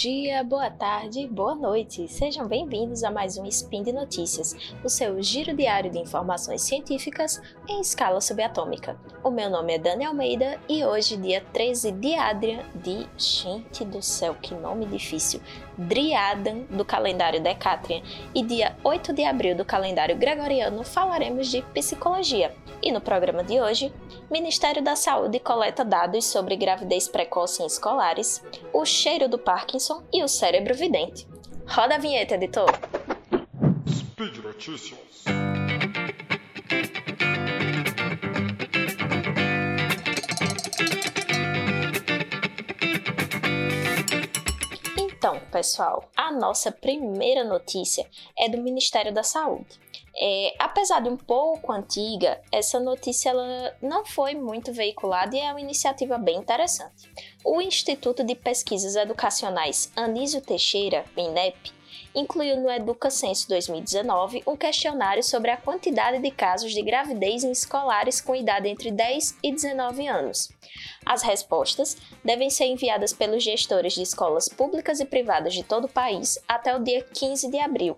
G boa tarde, boa noite. Sejam bem-vindos a mais um Spin de Notícias, o seu giro diário de informações científicas em escala subatômica. O meu nome é Dani Almeida e hoje, dia 13 de Adrian, de. Gente do céu, que nome difícil! Driadan, do calendário Decatrian, e dia 8 de abril do calendário Gregoriano, falaremos de psicologia. E no programa de hoje, Ministério da Saúde coleta dados sobre gravidez precoce em escolares, o cheiro do Parkinson e o cérebro vidente. Roda a vinheta, editor! Speed Notícias. Então, pessoal, nossa primeira notícia é do Ministério da Saúde. É, apesar de um pouco antiga, essa notícia ela não foi muito veiculada e é uma iniciativa bem interessante. O Instituto de Pesquisas Educacionais Anísio Teixeira, INEP, incluiu no EducaCenso 2019 um questionário sobre a quantidade de casos de gravidez em escolares com idade entre 10 e 19 anos. As respostas devem ser enviadas pelos gestores de escolas públicas e privadas de todo o país até o dia 15 de abril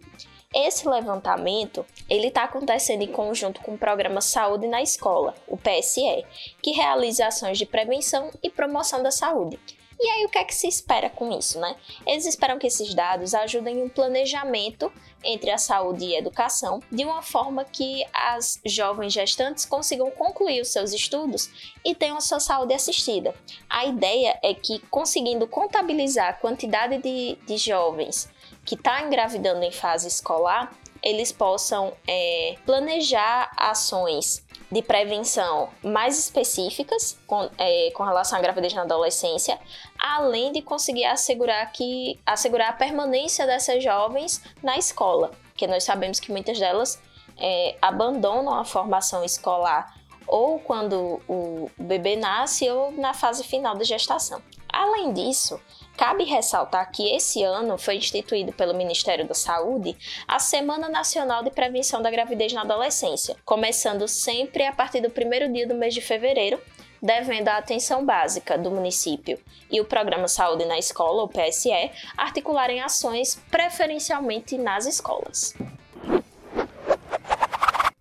esse levantamento ele está acontecendo em conjunto com o Programa Saúde na Escola, o PSE, que realiza ações de prevenção e promoção da saúde. E aí o que é que se espera com isso, né? Eles esperam que esses dados ajudem um planejamento entre a saúde e a educação, de uma forma que as jovens gestantes consigam concluir os seus estudos e tenham a sua saúde assistida. A ideia é que, conseguindo contabilizar a quantidade de, de jovens que está engravidando em fase escolar, eles possam é, planejar ações de prevenção mais específicas com, é, com, relação à gravidez na adolescência, além de conseguir assegurar, que, assegurar a permanência dessas jovens na escola, porque nós sabemos que muitas delas é, abandonam a formação escolar ou quando o bebê nasce ou na fase final da gestação. Além disso, Cabe ressaltar que esse ano foi instituído pelo Ministério da Saúde a Semana Nacional de Prevenção da Gravidez na Adolescência, começando sempre a partir do primeiro dia do mês de fevereiro, devendo a atenção básica do município e o Programa Saúde na Escola, o PSE, articularem ações preferencialmente nas escolas.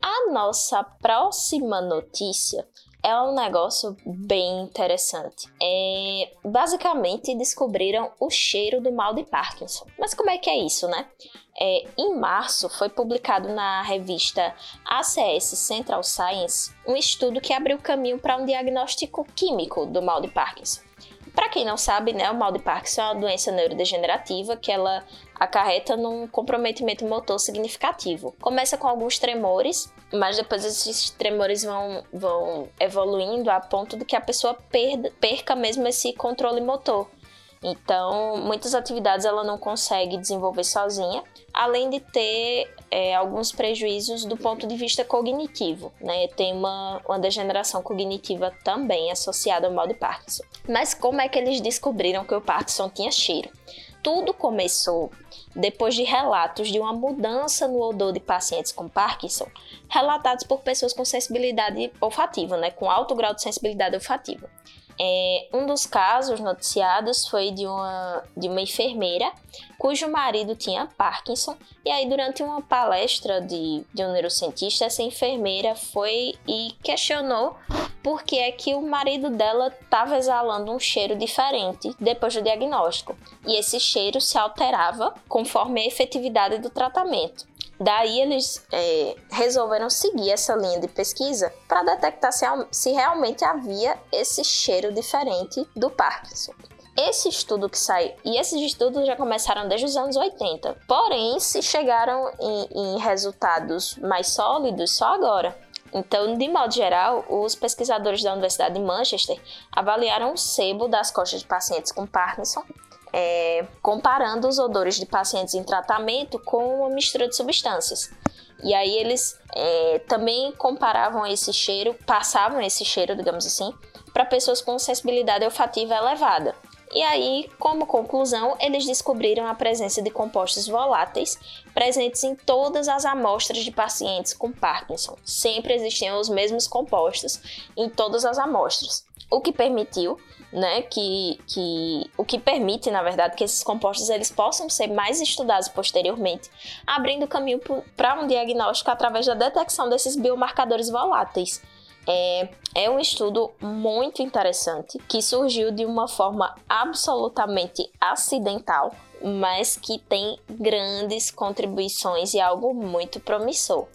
A nossa próxima notícia é um negócio bem interessante. É, basicamente descobriram o cheiro do mal de Parkinson. Mas como é que é isso, né? É, em março foi publicado na revista ACS Central Science um estudo que abriu caminho para um diagnóstico químico do mal de Parkinson. Para quem não sabe, né, o mal de Parkinson é uma doença neurodegenerativa que ela acarreta num comprometimento motor significativo. Começa com alguns tremores, mas depois esses tremores vão, vão evoluindo a ponto de que a pessoa perda, perca mesmo esse controle motor. Então, muitas atividades ela não consegue desenvolver sozinha, além de ter é, alguns prejuízos do ponto de vista cognitivo, né? Tem uma, uma degeneração cognitiva também associada ao mal de Parkinson. Mas como é que eles descobriram que o Parkinson tinha cheiro? Tudo começou depois de relatos de uma mudança no odor de pacientes com Parkinson, relatados por pessoas com sensibilidade olfativa, né, com alto grau de sensibilidade olfativa. É, um dos casos noticiados foi de uma, de uma enfermeira cujo marido tinha Parkinson, e aí, durante uma palestra de, de um neurocientista, essa enfermeira foi e questionou por que é que o marido dela estava exalando um cheiro diferente depois do diagnóstico, e esse cheiro se alterava conforme a efetividade do tratamento. Daí eles é, resolveram seguir essa linha de pesquisa para detectar se, se realmente havia esse cheiro diferente do Parkinson. Esse estudo que saiu, e esses estudos já começaram desde os anos 80, porém se chegaram em, em resultados mais sólidos só agora. Então, de modo geral, os pesquisadores da Universidade de Manchester avaliaram o sebo das costas de pacientes com Parkinson é, comparando os odores de pacientes em tratamento com uma mistura de substâncias. E aí eles é, também comparavam esse cheiro, passavam esse cheiro, digamos assim, para pessoas com sensibilidade olfativa elevada. E aí, como conclusão, eles descobriram a presença de compostos voláteis presentes em todas as amostras de pacientes com Parkinson. Sempre existiam os mesmos compostos em todas as amostras, o que permitiu né, que, que o que permite, na verdade, que esses compostos eles possam ser mais estudados posteriormente, abrindo caminho para um diagnóstico através da detecção desses biomarcadores voláteis. É, é um estudo muito interessante que surgiu de uma forma absolutamente acidental, mas que tem grandes contribuições e algo muito promissor.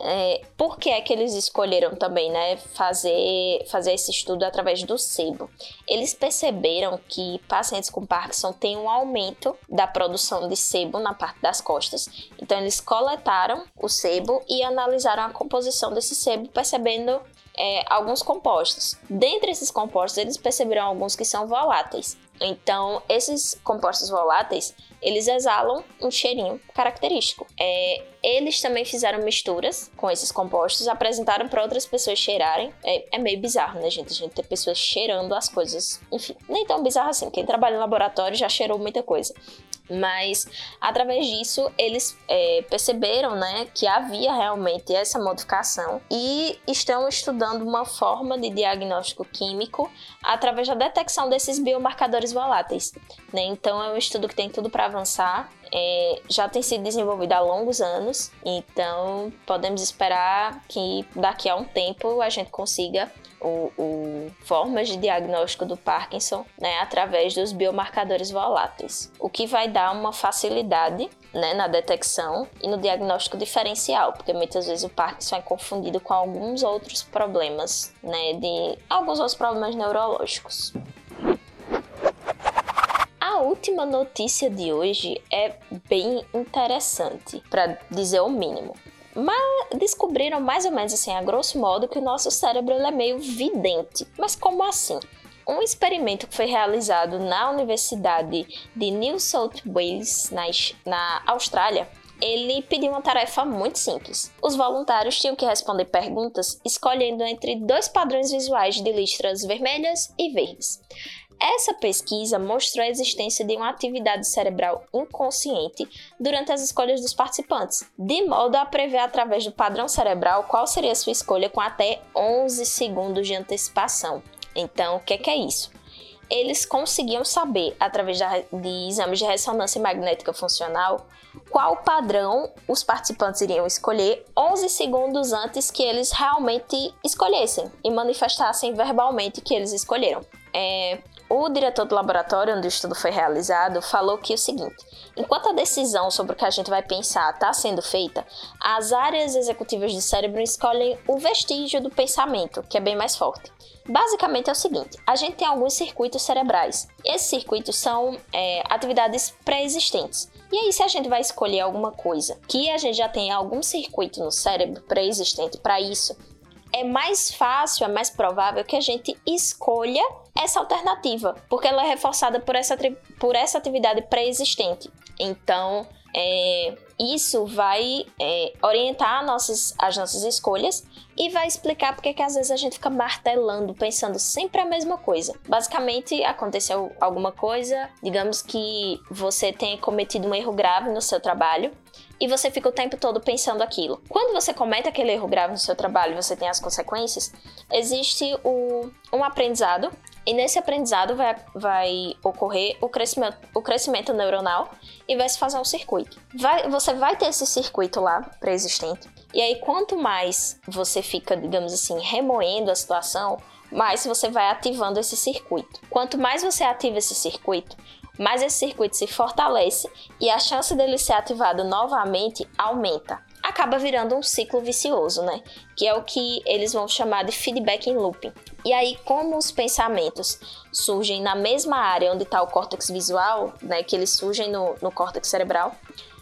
É, por que é que eles escolheram também né, fazer, fazer esse estudo através do sebo? Eles perceberam que pacientes com Parkinson têm um aumento da produção de sebo na parte das costas. Então, eles coletaram o sebo e analisaram a composição desse sebo, percebendo é, alguns compostos. Dentre esses compostos, eles perceberam alguns que são voláteis. Então, esses compostos voláteis, eles exalam um cheirinho característico. É, eles também fizeram misturas com esses compostos, apresentaram para outras pessoas cheirarem. É, é, meio bizarro, né, gente? A gente ter pessoas cheirando as coisas. Enfim, nem tão bizarro assim. Quem trabalha em laboratório já cheirou muita coisa. Mas através disso eles é, perceberam né, que havia realmente essa modificação e estão estudando uma forma de diagnóstico químico através da detecção desses biomarcadores voláteis. Né? Então é um estudo que tem tudo para avançar. É, já tem sido desenvolvido há longos anos, então podemos esperar que daqui a um tempo a gente consiga o, formas de diagnóstico do Parkinson né, através dos biomarcadores voláteis, o que vai dar uma facilidade né, na detecção e no diagnóstico diferencial, porque muitas vezes o Parkinson é confundido com alguns outros problemas, né, de alguns outros problemas neurológicos. A última notícia de hoje é bem interessante, para dizer o mínimo mas descobriram mais ou menos assim, a grosso modo, que o nosso cérebro é meio vidente. Mas como assim? Um experimento que foi realizado na Universidade de New South Wales, na, na Austrália, ele pediu uma tarefa muito simples. Os voluntários tinham que responder perguntas escolhendo entre dois padrões visuais de listras vermelhas e verdes. Essa pesquisa mostrou a existência de uma atividade cerebral inconsciente durante as escolhas dos participantes, de modo a prever através do padrão cerebral qual seria a sua escolha com até 11 segundos de antecipação. Então, o que é, que é isso? Eles conseguiam saber, através de exames de ressonância magnética funcional, qual padrão os participantes iriam escolher 11 segundos antes que eles realmente escolhessem e manifestassem verbalmente que eles escolheram. É, o diretor do laboratório onde o estudo foi realizado falou que o seguinte: enquanto a decisão sobre o que a gente vai pensar está sendo feita, as áreas executivas do cérebro escolhem o vestígio do pensamento, que é bem mais forte. Basicamente é o seguinte: a gente tem alguns circuitos cerebrais. Esses circuitos são é, atividades pré-existentes. E aí, se a gente vai escolher alguma coisa que a gente já tem algum circuito no cérebro pré-existente para isso, é mais fácil, é mais provável que a gente escolha essa alternativa, porque ela é reforçada por essa, por essa atividade pré-existente. Então, é, isso vai é, orientar nossas, as nossas escolhas e vai explicar porque que às vezes a gente fica martelando, pensando sempre a mesma coisa. Basicamente, aconteceu alguma coisa, digamos que você tenha cometido um erro grave no seu trabalho e você fica o tempo todo pensando aquilo. Quando você comete aquele erro grave no seu trabalho e você tem as consequências, existe o, um aprendizado e nesse aprendizado vai, vai ocorrer o crescimento, o crescimento neuronal e vai se fazer um circuito. Vai, você vai ter esse circuito lá pré-existente. E aí, quanto mais você fica, digamos assim, remoendo a situação, mais você vai ativando esse circuito. Quanto mais você ativa esse circuito, mais esse circuito se fortalece e a chance dele ser ativado novamente aumenta. Acaba virando um ciclo vicioso, né? Que é o que eles vão chamar de feedback in looping. E aí, como os pensamentos surgem na mesma área onde está o córtex visual, né? Que eles surgem no, no córtex cerebral,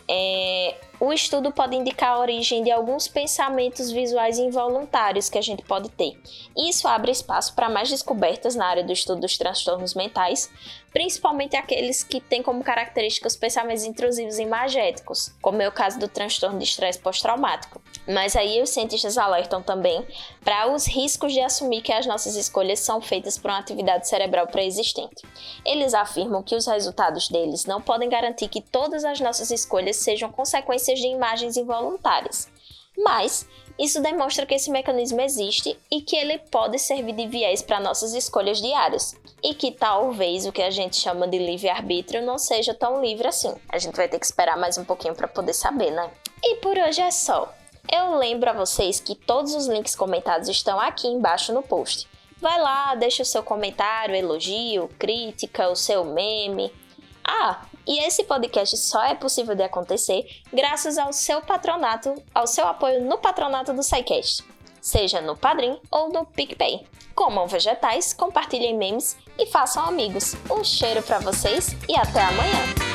é, o estudo pode indicar a origem de alguns pensamentos visuais involuntários que a gente pode ter. Isso abre espaço para mais descobertas na área do estudo dos transtornos mentais, principalmente aqueles que têm como característica os pensamentos intrusivos e imagéticos, como é o caso do transtorno de estresse pós-traumático. Mas aí os cientistas alertam também para os riscos de assumir que as nossas escolhas são feitas por uma atividade cerebral pré-existente. Eles afirmam que os resultados deles não podem garantir que todas as nossas escolhas sejam consequências de imagens involuntárias. Mas isso demonstra que esse mecanismo existe e que ele pode servir de viés para nossas escolhas diárias. E que talvez o que a gente chama de livre-arbítrio não seja tão livre assim. A gente vai ter que esperar mais um pouquinho para poder saber, né? E por hoje é só. Eu lembro a vocês que todos os links comentados estão aqui embaixo no post. Vai lá, deixa o seu comentário, elogio, crítica, o seu meme. Ah, e esse podcast só é possível de acontecer graças ao seu patronato, ao seu apoio no patronato do SciCast, seja no Padrim ou no PicPay. Comam vegetais, compartilhem memes e façam amigos. Um cheiro para vocês e até amanhã!